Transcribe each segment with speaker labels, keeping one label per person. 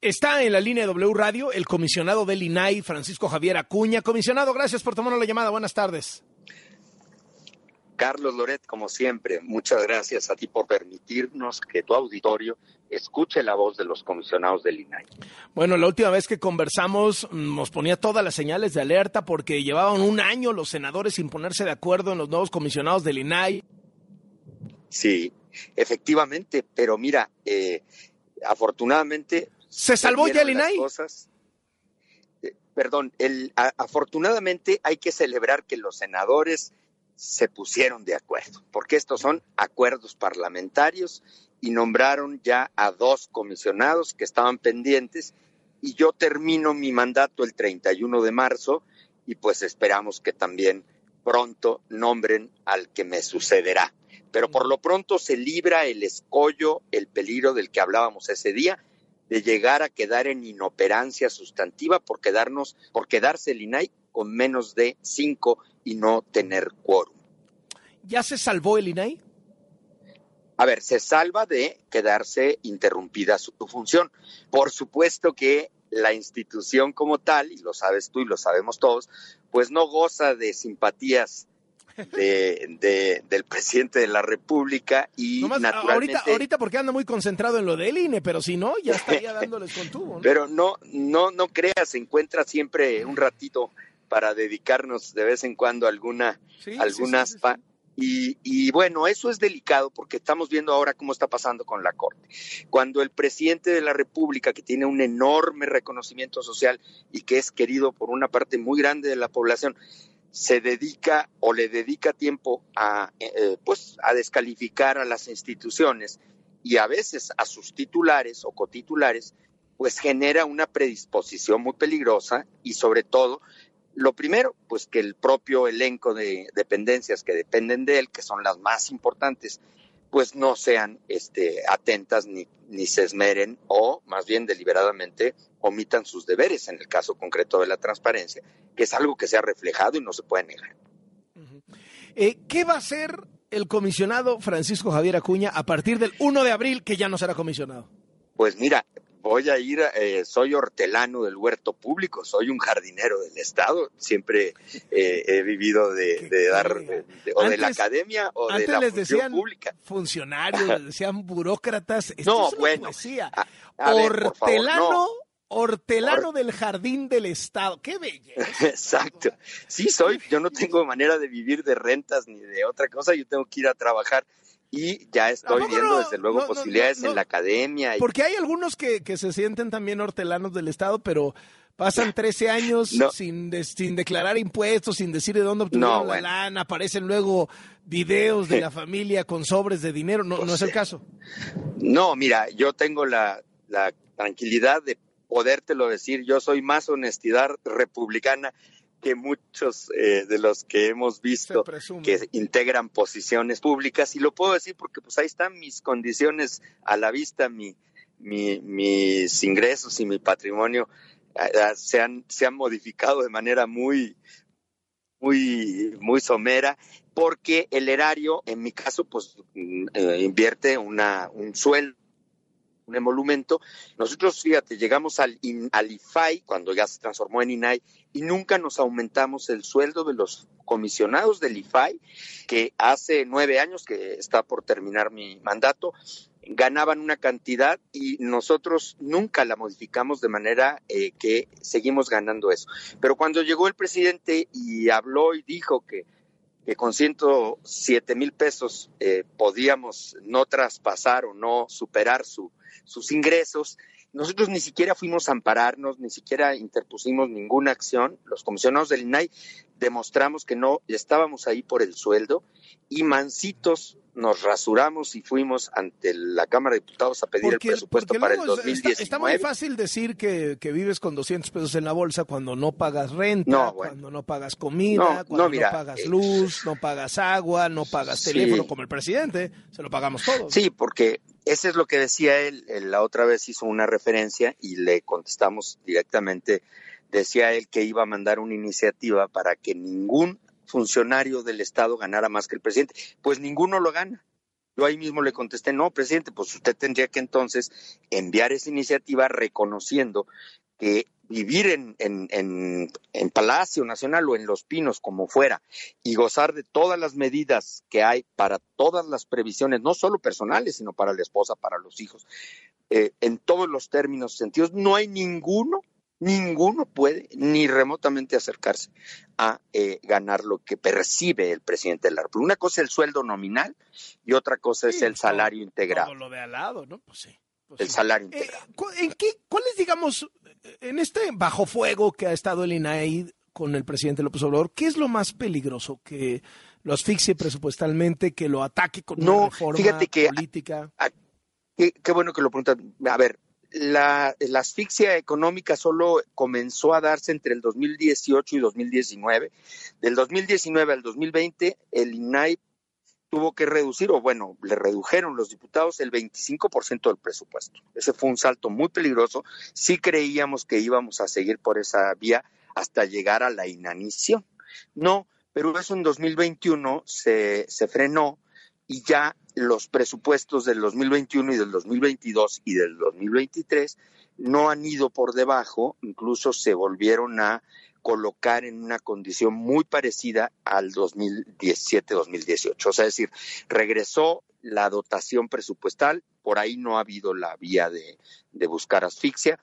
Speaker 1: Está en la línea de W Radio el comisionado del INAI, Francisco Javier Acuña. Comisionado, gracias por tomar la llamada. Buenas tardes.
Speaker 2: Carlos Loret, como siempre, muchas gracias a ti por permitirnos que tu auditorio escuche la voz de los comisionados del INAI.
Speaker 1: Bueno, la última vez que conversamos mm, nos ponía todas las señales de alerta porque llevaban un año los senadores sin ponerse de acuerdo en los nuevos comisionados del INAI.
Speaker 2: Sí, efectivamente, pero mira, eh, afortunadamente...
Speaker 1: ¿Se salvó el INAI?
Speaker 2: Eh, perdón, el, afortunadamente hay que celebrar que los senadores se pusieron de acuerdo, porque estos son acuerdos parlamentarios y nombraron ya a dos comisionados que estaban pendientes y yo termino mi mandato el 31 de marzo y pues esperamos que también pronto nombren al que me sucederá. Pero por lo pronto se libra el escollo, el peligro del que hablábamos ese día, de llegar a quedar en inoperancia sustantiva por quedarnos, por quedarse el INAI con menos de cinco y no tener quórum.
Speaker 1: ¿Ya se salvó el INAI?
Speaker 2: A ver, se salva de quedarse interrumpida su, función. Por supuesto que la institución como tal, y lo sabes tú y lo sabemos todos, pues no goza de simpatías de, del presidente de la República y naturalmente...
Speaker 1: Ahorita, ahorita porque anda muy concentrado en lo del INE, pero si no, ya estaría dándoles con tubo.
Speaker 2: Pero no, no, no creas, se encuentra siempre un ratito para dedicarnos de vez en cuando a alguna, alguna aspa. Y, y, bueno, eso es delicado porque estamos viendo ahora cómo está pasando con la Corte. Cuando el presidente de la República, que tiene un enorme reconocimiento social y que es querido por una parte muy grande de la población, se dedica o le dedica tiempo a, eh, pues, a descalificar a las instituciones y a veces a sus titulares o cotitulares, pues genera una predisposición muy peligrosa y sobre todo lo primero, pues que el propio elenco de dependencias que dependen de él, que son las más importantes, pues no sean este, atentas ni, ni se esmeren o más bien deliberadamente omitan sus deberes en el caso concreto de la transparencia, que es algo que se ha reflejado y no se puede negar.
Speaker 1: Eh, ¿Qué va a hacer el comisionado Francisco Javier Acuña a partir del 1 de abril que ya no será comisionado?
Speaker 2: Pues mira, voy a ir, eh, soy hortelano del huerto público, soy un jardinero del Estado, siempre eh, he vivido de, dar, o de la academia o de la
Speaker 1: les decían
Speaker 2: pública.
Speaker 1: funcionarios, les decían burócratas, no, bueno, hortelano... Hortelano del Jardín del Estado. ¡Qué belleza!
Speaker 2: Exacto. Sí, soy. Yo no tengo manera de vivir de rentas ni de otra cosa. Yo tengo que ir a trabajar y ya estoy viendo desde luego posibilidades en la academia.
Speaker 1: Porque hay algunos que, que, se sienten también hortelanos del Estado, pero pasan 13 años sin, sin declarar impuestos, sin decir de dónde obtuvieron la lana, aparecen luego videos de la familia con sobres de dinero, no, no es el caso.
Speaker 2: No, mira, yo tengo la, la tranquilidad de podértelo decir, yo soy más honestidad republicana que muchos eh, de los que hemos visto que integran posiciones públicas y lo puedo decir porque pues ahí están mis condiciones a la vista, mi, mis ingresos y mi patrimonio eh, eh, se, han, se han modificado de manera muy, muy, muy somera porque el erario, en mi caso, pues mm, invierte una, un sueldo un emolumento. Nosotros, fíjate, llegamos al, al IFAI cuando ya se transformó en INAI y nunca nos aumentamos el sueldo de los comisionados del IFAI, que hace nueve años que está por terminar mi mandato, ganaban una cantidad y nosotros nunca la modificamos de manera eh, que seguimos ganando eso. Pero cuando llegó el presidente y habló y dijo que, que con 107 mil pesos eh, podíamos no traspasar o no superar su, sus ingresos. Nosotros ni siquiera fuimos a ampararnos, ni siquiera interpusimos ninguna acción. Los comisionados del INAI demostramos que no estábamos ahí por el sueldo y mansitos nos rasuramos y fuimos ante la Cámara de Diputados a pedir el presupuesto para el 2019.
Speaker 1: Está, muy fácil decir que, vives con 200 pesos en la bolsa cuando no pagas renta, cuando no pagas comida, cuando no, pagas eh, luz, no pagas agua, no pagas teléfono como el presidente, se lo pagamos todos.
Speaker 2: Sí, porque eso es lo que decía él, él la otra vez hizo una referencia y le contestamos directamente, decía él que iba a mandar una iniciativa para que ningún funcionario del Estado ganara más que el presidente. Pues ninguno lo gana. Yo ahí mismo le contesté, no, presidente, pues usted tendría que entonces enviar esa iniciativa reconociendo que vivir en, en, en, Palacio Nacional o en Los Pinos, como fuera, y gozar de todas las medidas que hay para todas las previsiones, no solo personales, sino para la esposa, para los hijos, eh, en todos los términos sentidos, no hay ninguno, ninguno puede ni remotamente acercarse a eh, ganar lo que percibe el presidente de la República. Una cosa es el sueldo nominal y otra cosa es el salario integrado.
Speaker 1: lo de al lado, ¿no? Pues sí.
Speaker 2: Pues el salario eh, integrado.
Speaker 1: ¿En qué, cuál es, digamos, en este bajo fuego que ha estado el INAI con el presidente López Obrador, ¿qué es lo más peligroso? ¿Que lo asfixie presupuestalmente, que lo ataque con una reforma fíjate que, política?
Speaker 2: qué, bueno que lo preguntan. A ver, la, asfixia económica solo comenzó a darse entre el 2018 y 2019. Del 2019 al 2020, el INAI tuvo que reducir, o bueno, le redujeron los diputados el 25% del presupuesto. Ese fue un salto muy peligroso. Sí creíamos que íbamos a seguir por esa vía hasta llegar a la inanición. No, pero eso en 2021 se, se frenó y ya los presupuestos del 2021 y del 2022 y del 2023 no han ido por debajo, incluso se volvieron a colocar en una condición muy parecida al 2017-2018. O sea, es decir, regresó la dotación presupuestal, por ahí no ha habido la vía de, buscar asfixia.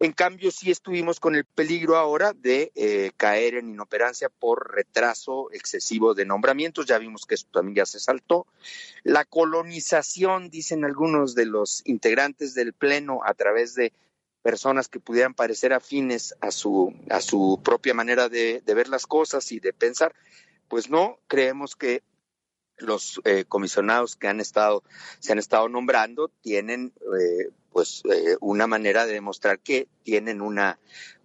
Speaker 2: En cambio, sí estuvimos con el peligro ahora de eh, caer en inoperancia por retraso excesivo de nombramientos. Ya vimos que eso también ya se saltó. La colonización, dicen algunos de los integrantes del Pleno, a través de personas que pudieran parecer afines a su, a su propia manera de, ver las cosas y de pensar, pues no, creemos que los eh, comisionados que han estado, se han estado nombrando tienen eh, pues eh, una manera de demostrar que tienen una,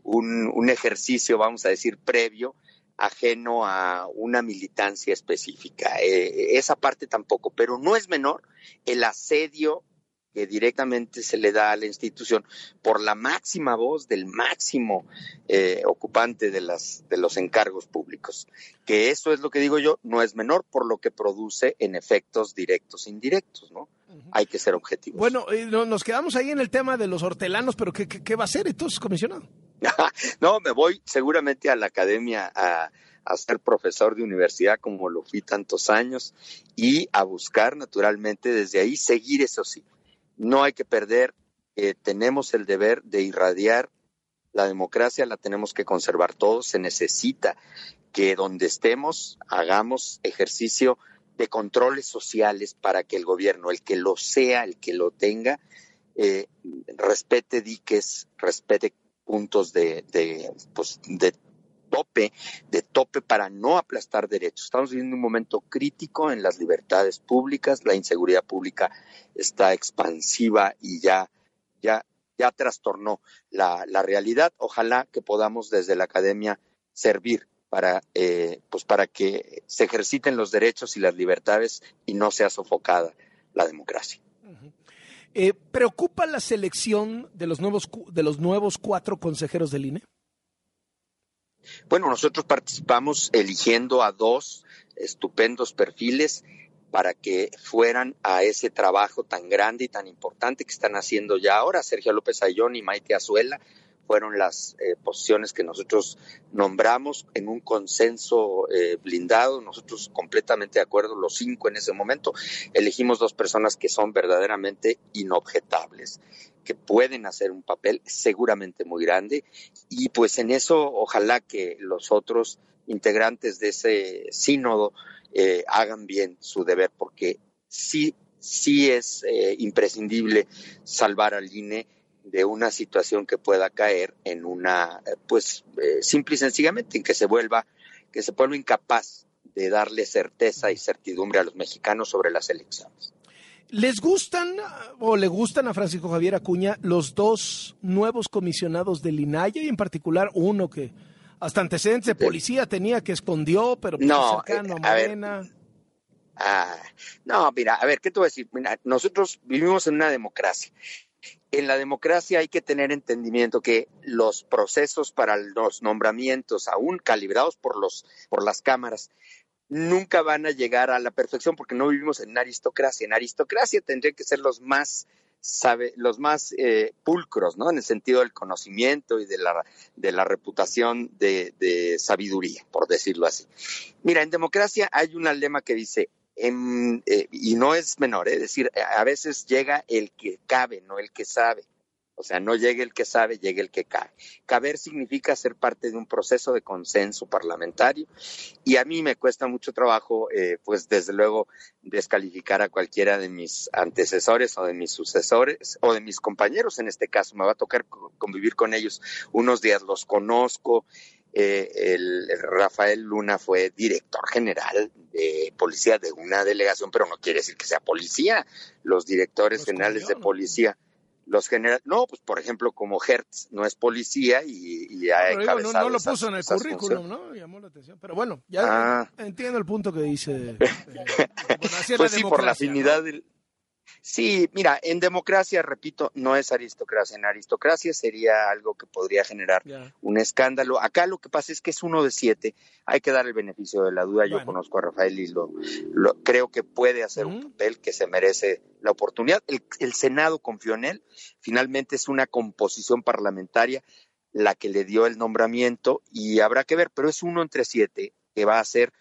Speaker 2: un, un ejercicio, vamos a decir, previo ajeno a una militancia específica. esa parte tampoco, pero no es menor el asedio que directamente se le da a la institución por la máxima voz del máximo eh, ocupante de, las, de los encargos públicos. Que eso es lo que digo yo, no es menor por lo que produce en efectos directos e indirectos, ¿no? Hay que ser objetivos.
Speaker 1: Bueno, nos quedamos ahí en el tema de los hortelanos, pero ¿qué, qué, va a hacer entonces, comisionado?
Speaker 2: no, me voy seguramente a la academia a, a ser profesor de universidad como lo fui tantos años y a buscar naturalmente desde ahí seguir eso sí, no hay que perder, eh, tenemos el deber de irradiar la democracia, la tenemos que conservar todos, se necesita que donde estemos hagamos ejercicio de controles sociales para que el gobierno, el que lo sea, el que lo tenga, eh, respete diques, respete puntos de, de, pues, de tope, de tope para no aplastar derechos. Estamos viviendo un momento crítico en las libertades públicas, la inseguridad pública está expansiva y ya, ya, ya trastornó la, la realidad. Ojalá que podamos desde la academia servir para, eh, pues para que se ejerciten los derechos y las libertades y no sea sofocada la democracia.
Speaker 1: Eh, ¿Preocupa la selección de los nuevos de los nuevos cuatro consejeros del INE?
Speaker 2: Bueno, nosotros participamos eligiendo a dos estupendos perfiles para que fueran a ese trabajo tan grande y tan importante que están haciendo ya ahora. Sergio López Ayón y Maite Azuela fueron las eh, posiciones que nosotros nombramos en un consenso eh, blindado, nosotros completamente de acuerdo, los cinco en ese momento, elegimos dos personas que son verdaderamente inobjetables que pueden hacer un papel seguramente muy grande. Y pues en eso ojalá que los otros integrantes de ese sínodo eh, hagan bien su deber porque sí, sí es imprescindible salvar al INE de una situación que pueda caer en una, eh, pues simple y sencillamente, en que se vuelva, que se vuelva incapaz de darle certeza y certidumbre a los mexicanos sobre las elecciones.
Speaker 1: ¿Les gustan o le gustan a Francisco Javier Acuña los dos nuevos comisionados del INAI y en particular uno que hasta antecedentes de policía tenía que escondió, pero pues no, cercano a Morena?
Speaker 2: Ah, no, mira, a ver, ¿qué te voy a decir? nosotros vivimos en una democracia. En la democracia hay que tener entendimiento que los procesos para los nombramientos, aún calibrados por los por las cámaras, nunca van a llegar a la perfección porque no vivimos en aristocracia. En aristocracia tendrían que ser los más sabe, los más eh, pulcros, ¿no? En el sentido del conocimiento y de la, de la reputación de, de sabiduría, por decirlo así. Mira, en democracia hay un lema que dice, eh, y no es menor, es decir, a veces llega el que cabe, no el que sabe. O sea, no llegue el que sabe, llegue el que cae. Caber significa ser parte de un proceso de consenso parlamentario y a mí me cuesta mucho trabajo, eh, pues desde luego, descalificar a cualquiera de mis antecesores o de mis sucesores o de mis compañeros. En este caso, me va a tocar convivir con ellos unos días, los conozco. Eh, el, Rafael Luna fue director general de policía de una delegación, pero no quiere decir que sea policía. Los directores generales de policía los generales, no, pues por ejemplo como Hertz no es policía y, y ha
Speaker 1: no, no, lo puso en el currículum, ¿no? Llamó la atención. Pero bueno, ya ah. entiendo el punto que dice.
Speaker 2: Eh, pues sí, por la afinidad del, Sí, mira, en democracia, repito, no es aristocracia. En aristocracia sería algo que podría generar un escándalo. Acá lo que pasa es que es uno de siete. Hay que dar el beneficio de la duda. Yo conozco a Rafael y lo, creo que puede hacer un papel que se merece la oportunidad. El, el Senado confió en él. Finalmente es una composición parlamentaria la que le dio el nombramiento y habrá que ver, pero es uno entre siete que va a ser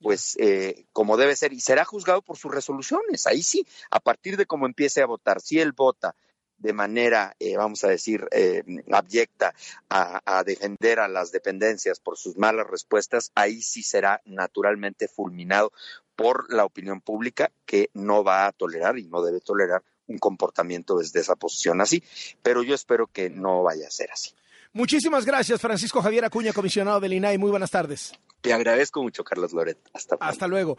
Speaker 2: pues eh, como debe ser y será juzgado por sus resoluciones. Ahí sí, a partir de cómo empiece a votar, si él vota de manera, eh, vamos a decir, eh, abyecta a, a, defender a las dependencias por sus malas respuestas, ahí sí será naturalmente fulminado por la opinión pública que no va a tolerar y no debe tolerar un comportamiento desde esa posición así. Pero yo espero que no vaya a ser así.
Speaker 1: Muchísimas gracias, Francisco Javier Acuña, comisionado del INAI. Muy buenas tardes.
Speaker 2: Te agradezco mucho, Carlos Loret. Hasta,
Speaker 1: Hasta luego.